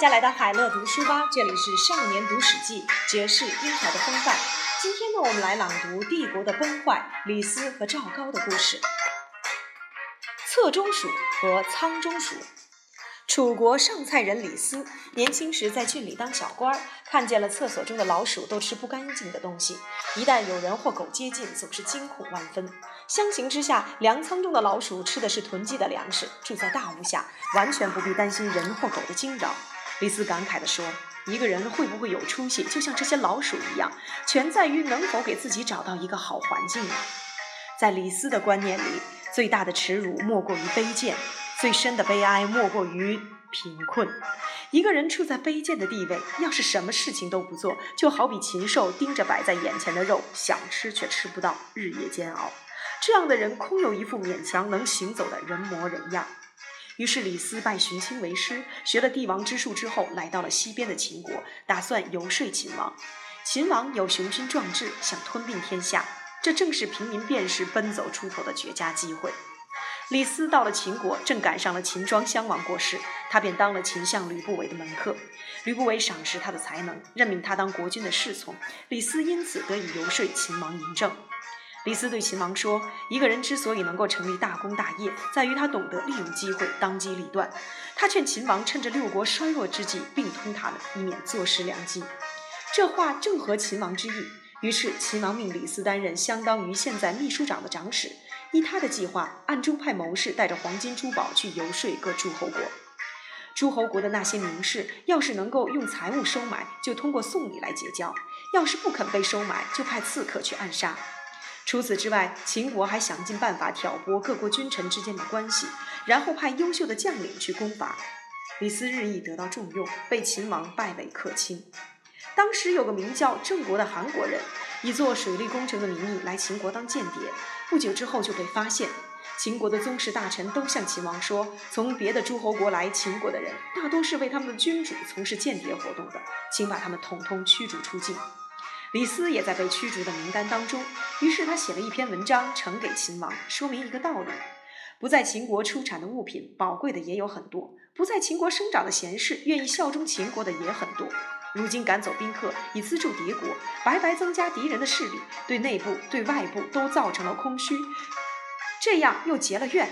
家来到海乐读书吧，这里是少年读史记，爵士英豪的风范。今天呢，我们来朗读帝国的崩坏，李斯和赵高的故事。侧中鼠和仓中鼠。楚国上蔡人李斯年轻时在郡里当小官，看见了厕所中的老鼠都吃不干净的东西，一旦有人或狗接近，总是惊恐万分。相形之下，粮仓中的老鼠吃的是囤积的粮食，住在大屋下，完全不必担心人或狗的惊扰。李斯感慨地说：“一个人会不会有出息，就像这些老鼠一样，全在于能否给自己找到一个好环境啊。”在李斯的观念里，最大的耻辱莫过于卑贱。最深的悲哀莫过于贫困。一个人处在卑贱的地位，要是什么事情都不做，就好比禽兽盯着摆在眼前的肉，想吃却吃不到，日夜煎熬。这样的人空有一副勉强能行走的人模人样。于是李斯拜荀卿为师，学了帝王之术之后，来到了西边的秦国，打算游说秦王。秦王有雄心壮志，想吞并天下，这正是平民便士奔走出头的绝佳机会。李斯到了秦国，正赶上了秦庄襄王过世，他便当了秦相吕不韦的门客。吕不韦赏识他的才能，任命他当国君的侍从。李斯因此得以游说秦王嬴政。李斯对秦王说：“一个人之所以能够成立大功大业，在于他懂得利用机会，当机立断。”他劝秦王趁着六国衰弱之际并吞他们，以免坐失良机。这话正合秦王之意。于是秦王命李斯担任相当于现在秘书长的长史。依他的计划，暗中派谋士带着黄金珠宝去游说各诸侯国。诸侯国的那些名士，要是能够用财物收买，就通过送礼来结交；要是不肯被收买，就派刺客去暗杀。除此之外，秦国还想尽办法挑拨各国君臣之间的关系，然后派优秀的将领去攻伐。李斯日益得到重用，被秦王拜为客卿。当时有个名叫郑国的韩国人。以做水利工程的名义来秦国当间谍，不久之后就被发现。秦国的宗室大臣都向秦王说，从别的诸侯国来秦国的人，大多是为他们的君主从事间谍活动的，请把他们统统驱逐出境。李斯也在被驱逐的名单当中，于是他写了一篇文章呈给秦王，说明一个道理：不在秦国出产的物品，宝贵的也有很多；不在秦国生长的贤士，愿意效忠秦国的也很多。如今赶走宾客，以资助敌国，白白增加敌人的势力，对内部、对外部都造成了空虚，这样又结了怨。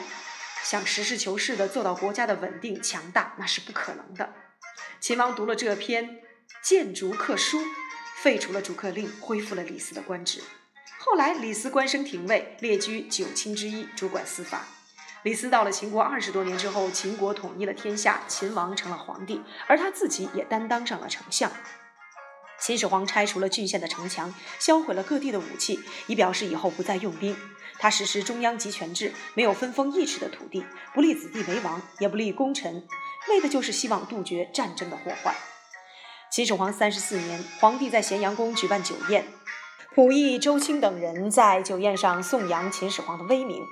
想实事求是地做到国家的稳定强大，那是不可能的。秦王读了这篇谏逐客书，废除了逐客令，恢复了李斯的官职。后来，李斯官升廷尉，列居九卿之一，主管司法。李斯到了秦国二十多年之后，秦国统一了天下，秦王成了皇帝，而他自己也担当上了丞相。秦始皇拆除了郡县的城墙，销毁了各地的武器，以表示以后不再用兵。他实施中央集权制，没有分封一尺的土地，不立子弟为王，也不立功臣，为的就是希望杜绝战争的祸患。秦始皇三十四年，皇帝在咸阳宫举办酒宴，溥仪、周卿等人在酒宴上颂扬秦始皇的威名。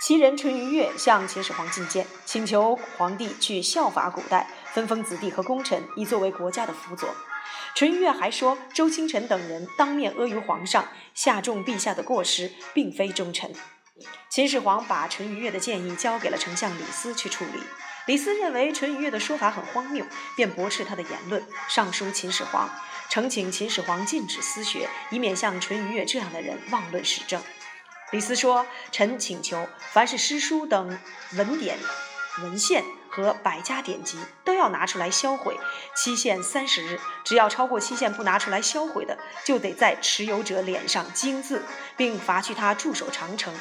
其人淳于越向秦始皇进谏，请求皇帝去效法古代，分封子弟和功臣，以作为国家的辅佐。淳于越还说，周清晨等人当面阿谀皇上，下重陛下的过失，并非忠臣。秦始皇把淳于越的建议交给了丞相李斯去处理。李斯认为淳于越的说法很荒谬，便驳斥他的言论，上书秦始皇，呈请秦始皇禁止私学，以免像淳于越这样的人妄论史政。李斯说：“臣请求，凡是诗书等文典、文献和百家典籍，都要拿出来销毁，期限三十日。只要超过期限不拿出来销毁的，就得在持有者脸上金字，并罚去他驻守长城。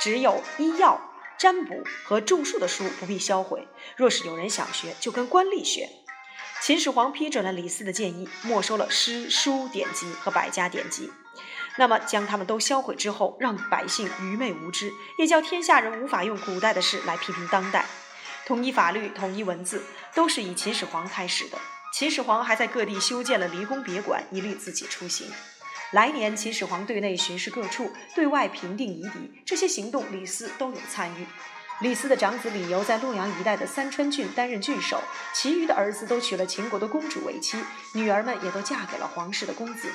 只有医药、占卜和种树的书不必销毁。若是有人想学，就跟官吏学。”秦始皇批准了李斯的建议，没收了诗书典籍和百家典籍。那么，将他们都销毁之后，让百姓愚昧无知，也叫天下人无法用古代的事来批评当代。统一法律、统一文字，都是以秦始皇开始的。秦始皇还在各地修建了离宫别馆，以利自己出行。来年，秦始皇对内巡视各处，对外平定夷狄，这些行动李斯都有参与。李斯的长子李由在洛阳一带的三川郡担任郡守，其余的儿子都娶了秦国的公主为妻，女儿们也都嫁给了皇室的公子。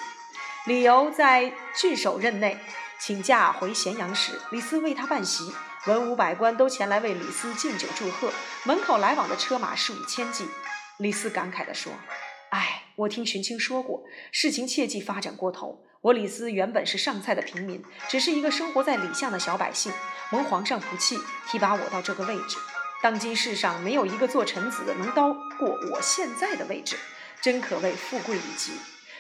李由在郡守任内请假回咸阳时，李斯为他办席，文武百官都前来为李斯敬酒祝贺，门口来往的车马数以千计。李斯感慨地说：“哎，我听荀卿说过，事情切忌发展过头。我李斯原本是上菜的平民，只是一个生活在李巷的小百姓。蒙皇上不弃，提拔我到这个位置。当今世上没有一个做臣子的能高过我现在的位置，真可谓富贵以极。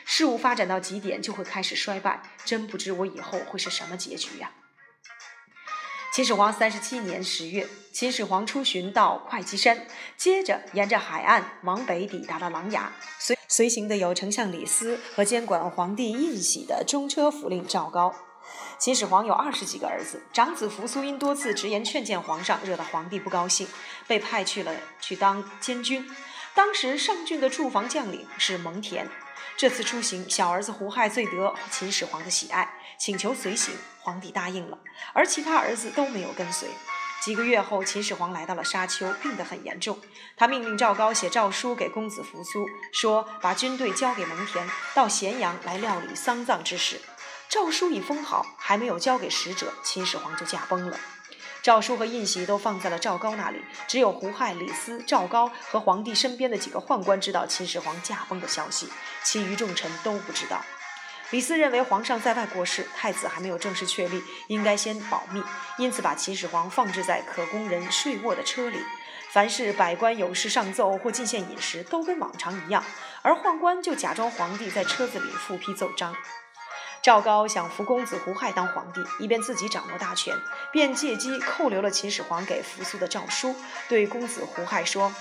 事物发展到极点，就会开始衰败。真不知我以后会是什么结局呀！”秦始皇三十七年十月，秦始皇出巡到会稽山，接着沿着海岸往北抵达了琅琊。随随行的有丞相李斯和监管皇帝印玺的中车府令赵高。秦始皇有二十几个儿子，长子扶苏因多次直言劝谏皇上，惹得皇帝不高兴，被派去了去当监军。当时上郡的驻防将领是蒙恬。这次出行，小儿子胡亥最得秦始皇的喜爱，请求随行，皇帝答应了，而其他儿子都没有跟随。几个月后，秦始皇来到了沙丘，病得很严重。他命令赵高写诏书给公子扶苏，说把军队交给蒙恬，到咸阳来料理丧葬之事。诏书已封好，还没有交给使者，秦始皇就驾崩了。诏书和印玺都放在了赵高那里，只有胡亥、李斯、赵高和皇帝身边的几个宦官知道秦始皇驾崩的消息，其余重臣都不知道。李斯认为皇上在外过世，太子还没有正式确立，应该先保密，因此把秦始皇放置在可供人睡卧的车里。凡是百官有事上奏或进献饮食，都跟往常一样，而宦官就假装皇帝在车子里复批奏章。赵高想扶公子胡亥当皇帝，以便自己掌握大权，便借机扣留了秦始皇给扶苏的诏书，对公子胡亥说：“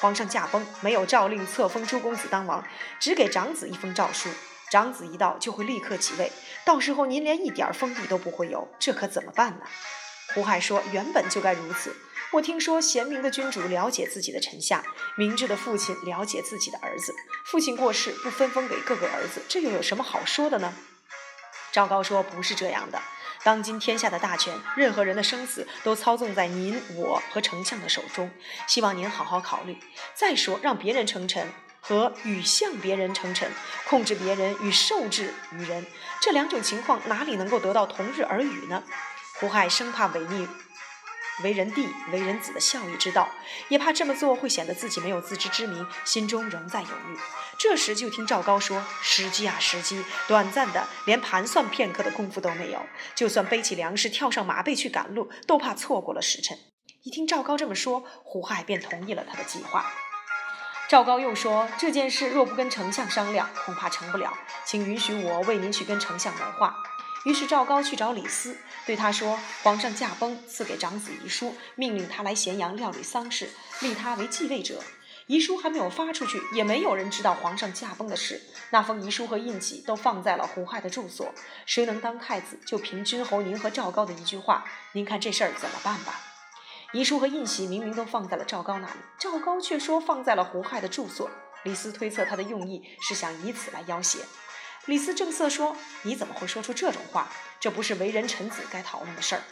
皇上驾崩，没有诏令册封诸公子当王，只给长子一封诏书。长子一到，就会立刻即位，到时候您连一点封地都不会有，这可怎么办呢？”胡亥说：“原本就该如此。我听说贤明的君主了解自己的臣下，明智的父亲了解自己的儿子。父亲过世不分封给各个儿子，这又有什么好说的呢？”赵高说：“不是这样的，当今天下的大权，任何人的生死都操纵在您我和丞相的手中。希望您好好考虑。再说，让别人称臣和与向别人称臣，控制别人与受制于人，这两种情况哪里能够得到同日而语呢？”胡亥生怕违逆。为人弟、为人子的孝义之道，也怕这么做会显得自己没有自知之明，心中仍在犹豫。这时就听赵高说：“时机啊，时机！短暂的，连盘算片刻的功夫都没有。就算背起粮食，跳上马背去赶路，都怕错过了时辰。”一听赵高这么说，胡亥便同意了他的计划。赵高又说：“这件事若不跟丞相商量，恐怕成不了，请允许我为您去跟丞相谋划。”于是赵高去找李斯，对他说：“皇上驾崩，赐给长子遗书，命令他来咸阳料理丧事，立他为继位者。遗书还没有发出去，也没有人知道皇上驾崩的事。那封遗书和印玺都放在了胡亥的住所。谁能当太子，就凭君侯您和赵高的一句话。您看这事儿怎么办吧？”遗书和印玺明明都放在了赵高那里，赵高却说放在了胡亥的住所。李斯推测他的用意是想以此来要挟。李斯正色说：“你怎么会说出这种话？这不是为人臣子该讨论的事儿。”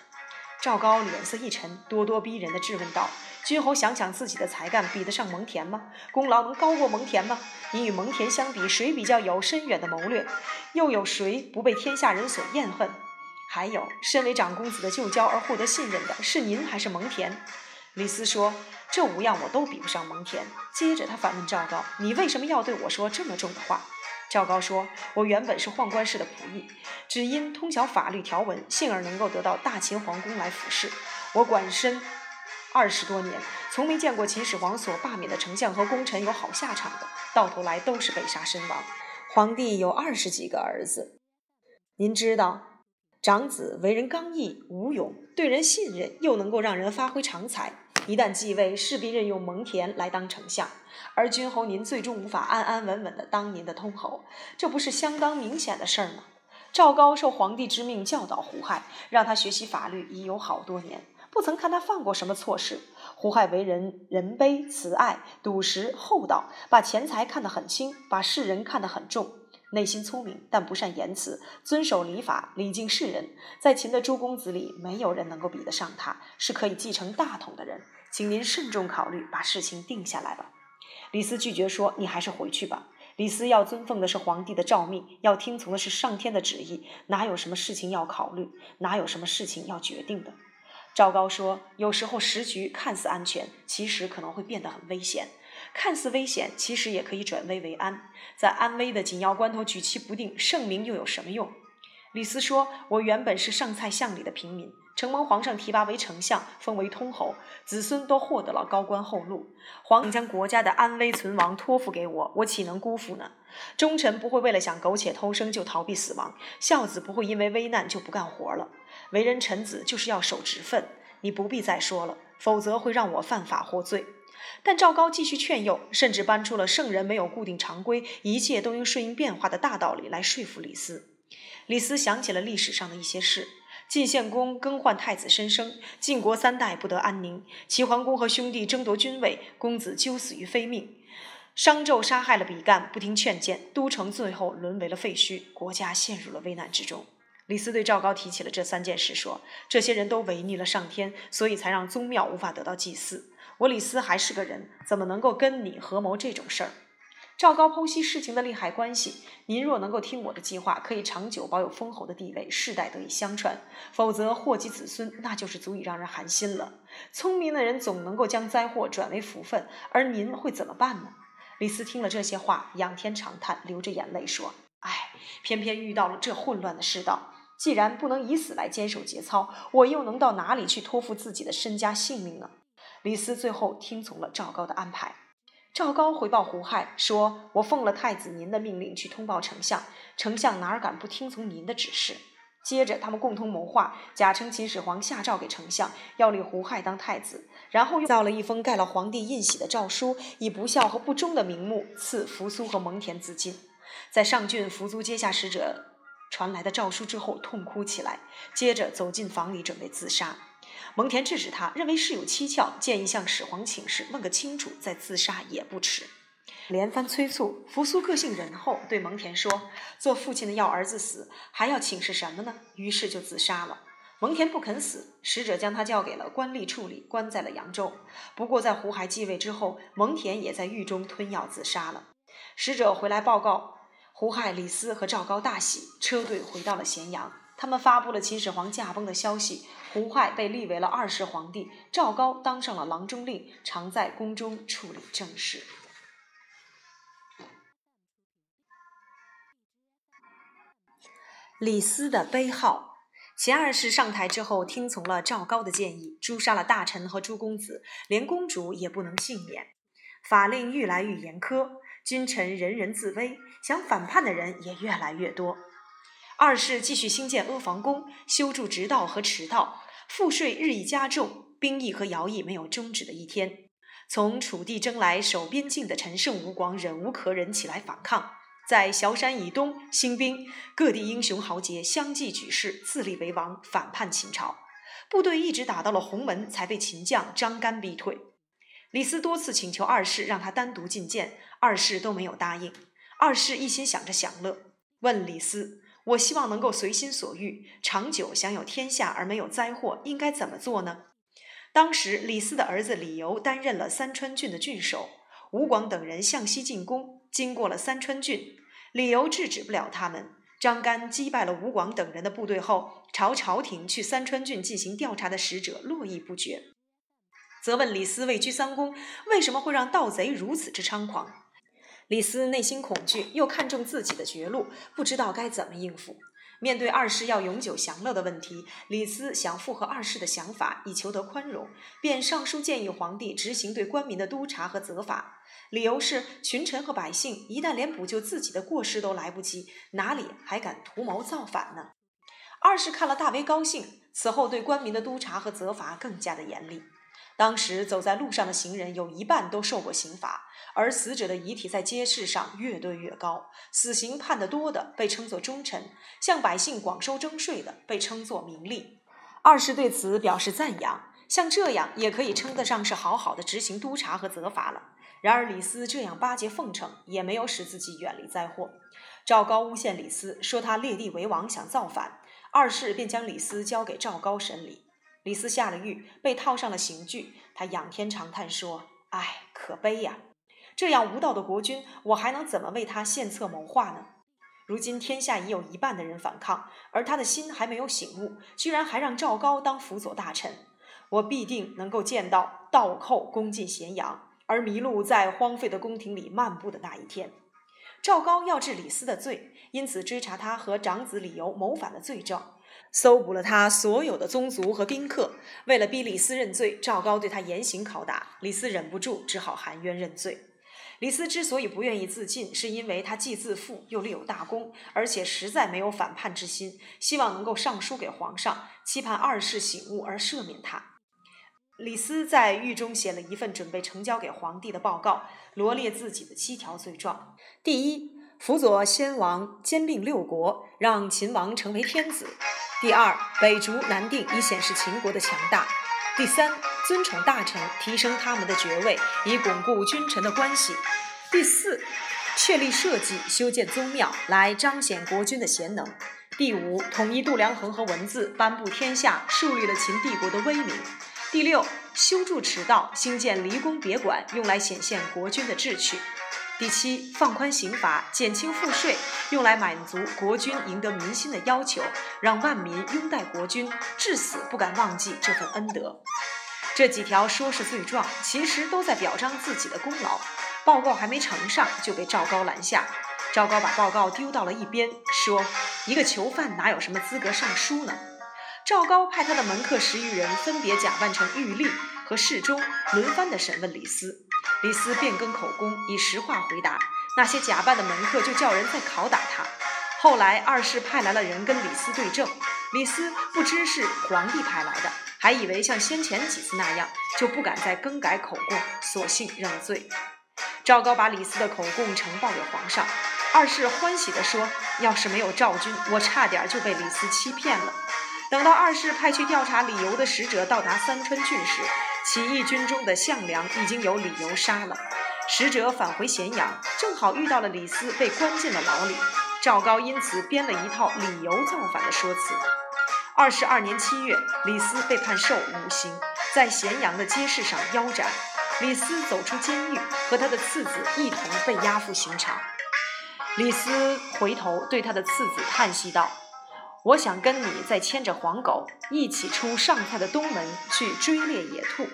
赵高脸色一沉，咄咄逼人的质问道：“君侯想想自己的才干，比得上蒙恬吗？功劳能高过蒙恬吗？你与蒙恬相比，谁比较有深远的谋略？又有谁不被天下人所厌恨？还有，身为长公子的旧交而获得信任的是您还是蒙恬？”李斯说：“这五样我都比不上蒙恬。”接着他反问赵高：“你为什么要对我说这么重的话？”赵高说：“我原本是宦官氏的仆役，只因通晓法律条文，幸而能够得到大秦皇宫来服侍。我管身二十多年，从没见过秦始皇所罢免的丞相和功臣有好下场的，到头来都是被杀身亡。皇帝有二十几个儿子，您知道。”长子为人刚毅无勇，对人信任，又能够让人发挥长才。一旦继位，势必任用蒙恬来当丞相，而君侯您最终无法安安稳稳地当您的通侯，这不是相当明显的事儿吗？赵高受皇帝之命教导胡亥，让他学习法律已有好多年，不曾看他犯过什么错事。胡亥为人仁悲慈爱、笃实厚道，把钱财看得很轻，把世人看得很重。内心聪明，但不善言辞，遵守礼法，礼敬世人。在秦的诸公子里，没有人能够比得上他，是可以继承大统的人。请您慎重考虑，把事情定下来吧。李斯拒绝说：“你还是回去吧。”李斯要尊奉的是皇帝的诏命，要听从的是上天的旨意，哪有什么事情要考虑，哪有什么事情要决定的？赵高说：“有时候时局看似安全，其实可能会变得很危险。看似危险，其实也可以转危为安。在安危的紧要关头举棋不定，圣明又有什么用？李斯说：“我原本是上蔡巷里的平民，承蒙皇上提拔为丞相，封为通侯，子孙都获得了高官厚禄。皇上将国家的安危存亡托付给我，我岂能辜负呢？忠臣不会为了想苟且偷生就逃避死亡，孝子不会因为危难就不干活了。为人臣子就是要守职分。你不必再说了，否则会让我犯法获罪。”但赵高继续劝诱，甚至搬出了圣人没有固定常规，一切都应顺应变化的大道理来说服李斯。李斯想起了历史上的一些事：晋献公更换太子申生，晋国三代不得安宁；齐桓公和兄弟争夺君位，公子纠死于非命；商纣杀害了比干，不听劝谏，都城最后沦为了废墟，国家陷入了危难之中。李斯对赵高提起了这三件事，说：“这些人都违逆了上天，所以才让宗庙无法得到祭祀。”我李斯还是个人，怎么能够跟你合谋这种事儿？赵高剖析事情的利害关系。您若能够听我的计划，可以长久保有封侯的地位，世代得以相传；否则祸及子孙，那就是足以让人寒心了。聪明的人总能够将灾祸转为福分，而您会怎么办呢？李斯听了这些话，仰天长叹，流着眼泪说：“唉，偏偏遇到了这混乱的世道。既然不能以死来坚守节操，我又能到哪里去托付自己的身家性命呢？”李斯最后听从了赵高的安排。赵高回报胡亥说：“我奉了太子您的命令去通报丞相，丞相哪敢不听从您的指示？”接着，他们共同谋划，假称秦始皇下诏给丞相，要立胡亥当太子，然后又造了一封盖了皇帝印玺的诏书，以不孝和不忠的名目赐扶苏和蒙恬自尽。在上郡，扶苏接下使者传来的诏书之后，痛哭起来，接着走进房里准备自杀。蒙恬制止他，认为事有蹊跷，建议向始皇请示，问个清楚，再自杀也不迟。连番催促，扶苏个性仁厚，对蒙恬说：“做父亲的要儿子死，还要请示什么呢？”于是就自杀了。蒙恬不肯死，使者将他交给了官吏处理，关在了扬州。不过在胡亥继位之后，蒙恬也在狱中吞药自杀了。使者回来报告，胡亥、李斯和赵高大喜，车队回到了咸阳。他们发布了秦始皇驾崩的消息，胡亥被立为了二世皇帝，赵高当上了郎中令，常在宫中处理政事。李斯的悲号，秦二世上台之后，听从了赵高的建议，诛杀了大臣和诸公子，连公主也不能幸免。法令愈来愈严苛，君臣人人自危，想反叛的人也越来越多。二世继续兴建阿房宫，修筑直道和驰道，赋税日益加重，兵役和徭役没有终止的一天。从楚地征来守边境的陈胜、吴广忍无可忍，起来反抗，在萧山以东兴兵，各地英雄豪杰相继举事，自立为王，反叛秦朝。部队一直打到了鸿门，才被秦将张干逼退。李斯多次请求二世让他单独觐见，二世都没有答应。二世一心想着享乐，问李斯。我希望能够随心所欲，长久享有天下而没有灾祸，应该怎么做呢？当时李斯的儿子李由担任了三川郡的郡守，吴广等人向西进攻，经过了三川郡，李由制止不了他们。张干击败了吴广等人的部队后，朝朝廷去三川郡进行调查的使者络绎不绝，责问李斯位居三公，为什么会让盗贼如此之猖狂？李斯内心恐惧，又看重自己的绝路，不知道该怎么应付。面对二世要永久享乐的问题，李斯想附和二世的想法，以求得宽容，便上书建议皇帝执行对官民的督察和责罚。理由是群臣和百姓一旦连补救自己的过失都来不及，哪里还敢图谋造反呢？二世看了大为高兴，此后对官民的督察和责罚更加的严厉。当时走在路上的行人有一半都受过刑罚，而死者的遗体在街市上越堆越高。死刑判得多的被称作忠臣，向百姓广收征税的被称作名利。二世对此表示赞扬，像这样也可以称得上是好好的执行督察和责罚了。然而李斯这样巴结奉承，也没有使自己远离灾祸。赵高诬陷李斯，说他列地为王，想造反。二世便将李斯交给赵高审理。李斯下了狱，被套上了刑具。他仰天长叹说：“唉，可悲呀！这样无道的国君，我还能怎么为他献策谋划呢？如今天下已有一半的人反抗，而他的心还没有醒悟，居然还让赵高当辅佐大臣。我必定能够见到倒寇攻进咸阳，而麋鹿在荒废的宫廷里漫步的那一天。赵高要治李斯的罪，因此追查他和长子李由谋反的罪证，搜捕了他所有的宗族和宾客。为了逼李斯认罪，赵高对他严刑拷打，李斯忍不住，只好含冤认罪。李斯之所以不愿意自尽，是因为他既自负又立有大功，而且实在没有反叛之心，希望能够上书给皇上，期盼二世醒悟而赦免他。李斯在狱中写了一份准备呈交给皇帝的报告。罗列自己的七条罪状：第一，辅佐先王兼并六国，让秦王成为天子；第二，北逐南定，以显示秦国的强大；第三，尊宠大臣，提升他们的爵位，以巩固君臣的关系；第四，确立社稷，修建宗庙，来彰显国君的贤能；第五，统一度量衡和文字，颁布天下，树立了秦帝国的威名。第六，修筑驰道，兴建离宫别馆，用来显现国君的志趣。第七，放宽刑罚，减轻赋税，用来满足国君赢得民心的要求，让万民拥戴国君，至死不敢忘记这份恩德。这几条说是罪状，其实都在表彰自己的功劳。报告还没呈上，就被赵高拦下。赵高把报告丢到了一边，说：“一个囚犯哪有什么资格上书呢？”赵高派他的门客十余人，分别假扮成狱吏和侍中，轮番地审问李斯。李斯变更口供，以实话回答。那些假扮的门客就叫人再拷打他。后来二世派来了人跟李斯对证，李斯不知是皇帝派来的，还以为像先前几次那样，就不敢再更改口供，索性认了罪。赵高把李斯的口供呈报给皇上，二世欢喜地说：“要是没有赵军，我差点就被李斯欺骗了。”等到二世派去调查理由的使者到达三川郡时，起义军中的项梁已经有理由杀了。使者返回咸阳，正好遇到了李斯被关进了牢里。赵高因此编了一套理由造反的说辞。二十二年七月，李斯被判受五刑，在咸阳的街市上腰斩。李斯走出监狱，和他的次子一同被押赴刑场。李斯回头对他的次子叹息道。我想跟你再牵着黄狗一起出上蔡的东门去追猎野兔，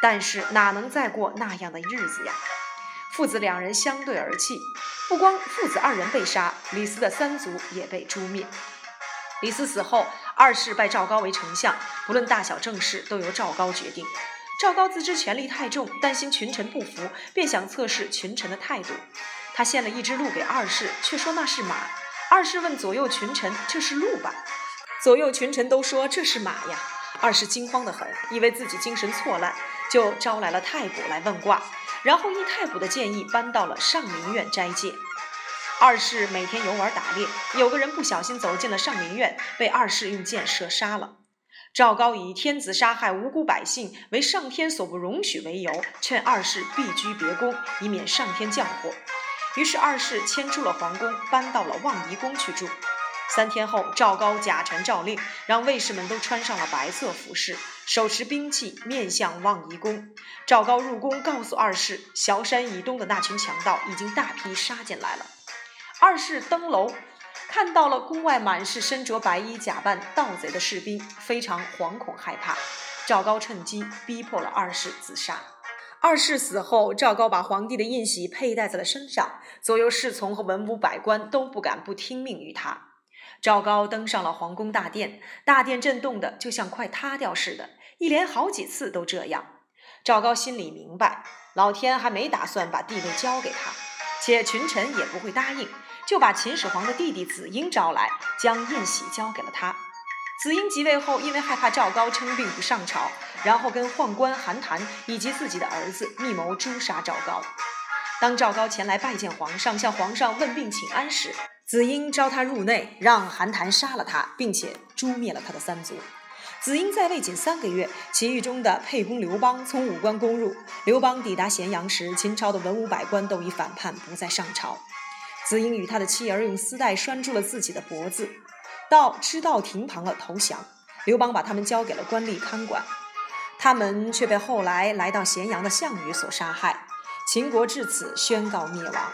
但是哪能再过那样的日子呀？父子两人相对而泣。不光父子二人被杀，李斯的三族也被诛灭。李斯死后，二世拜赵高为丞相，不论大小政事都由赵高决定。赵高自知权力太重，担心群臣不服，便想测试群臣的态度。他献了一只鹿给二世，却说那是马。二世问左右群臣：“这是鹿吧？”左右群臣都说：“这是马呀！”二世惊慌得很，以为自己精神错乱，就招来了太卜来问卦，然后依太卜的建议搬到了上林苑斋戒。二世每天游玩打猎，有个人不小心走进了上林苑，被二世用箭射杀了。赵高以天子杀害无辜百姓为上天所不容许为由，劝二世避居别宫，以免上天降祸。于是二世迁出了皇宫，搬到了望夷宫去住。三天后，赵高假传诏令，让卫士们都穿上了白色服饰，手持兵器，面向望夷宫。赵高入宫，告诉二世，崤山以东的那群强盗已经大批杀进来了。二世登楼，看到了宫外满是身着白衣、假扮盗贼的士兵，非常惶恐害怕。赵高趁机逼迫了二世自杀。二世死后，赵高把皇帝的印玺佩戴在了身上，左右侍从和文武百官都不敢不听命于他。赵高登上了皇宫大殿，大殿震动的就像快塌掉似的，一连好几次都这样。赵高心里明白，老天还没打算把地位交给他，且群臣也不会答应，就把秦始皇的弟弟子婴招来，将印玺交给了他。子婴即位后，因为害怕赵高称病不上朝，然后跟宦官韩谈以及自己的儿子密谋诛杀赵高。当赵高前来拜见皇上，向皇上问病请安时，子婴召他入内，让韩谈杀了他，并且诛灭了他的三族。子婴在位仅三个月，起义中的沛公刘邦从武关攻入。刘邦抵达咸阳时，秦朝的文武百官都已反叛，不再上朝。子婴与他的妻儿用丝带拴住了自己的脖子。到知道亭旁了投降，刘邦把他们交给了官吏看管，他们却被后来来到咸阳的项羽所杀害。秦国至此宣告灭亡。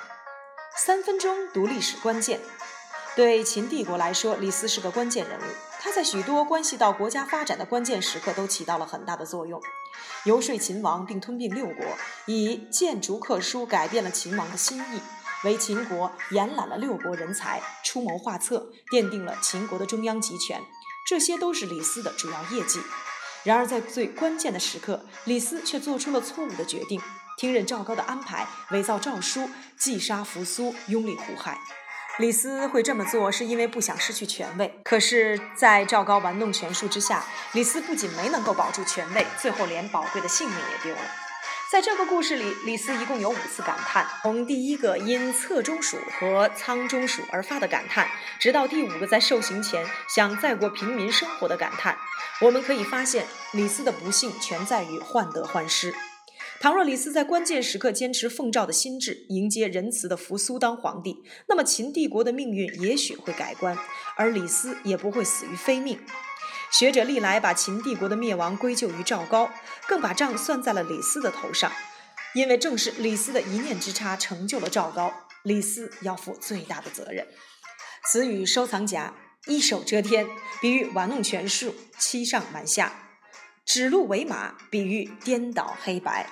三分钟读历史关键，对秦帝国来说，李斯是个关键人物。他在许多关系到国家发展的关键时刻都起到了很大的作用。游说秦王并吞并六国，以谏逐客书改变了秦王的心意，为秦国延揽了六国人才，出谋划策，奠定了秦国的中央集权。这些都是李斯的主要业绩。然而在最关键的时刻，李斯却做出了错误的决定，听任赵高的安排，伪造诏书，击杀扶苏，拥立胡亥。李斯会这么做，是因为不想失去权位。可是，在赵高玩弄权术之下，李斯不仅没能够保住权位，最后连宝贵的性命也丢了。在这个故事里，李斯一共有五次感叹，从第一个因侧中暑和仓中暑而发的感叹，直到第五个在受刑前想再过平民生活的感叹，我们可以发现，李斯的不幸全在于患得患失。倘若李斯在关键时刻坚持奉诏的心智，迎接仁慈的扶苏当皇帝，那么秦帝国的命运也许会改观，而李斯也不会死于非命。学者历来把秦帝国的灭亡归咎于赵高，更把账算在了李斯的头上，因为正是李斯的一念之差成就了赵高，李斯要负最大的责任。词语收藏夹：一手遮天，比喻玩弄权术，欺上瞒下；指鹿为马，比喻颠倒黑白。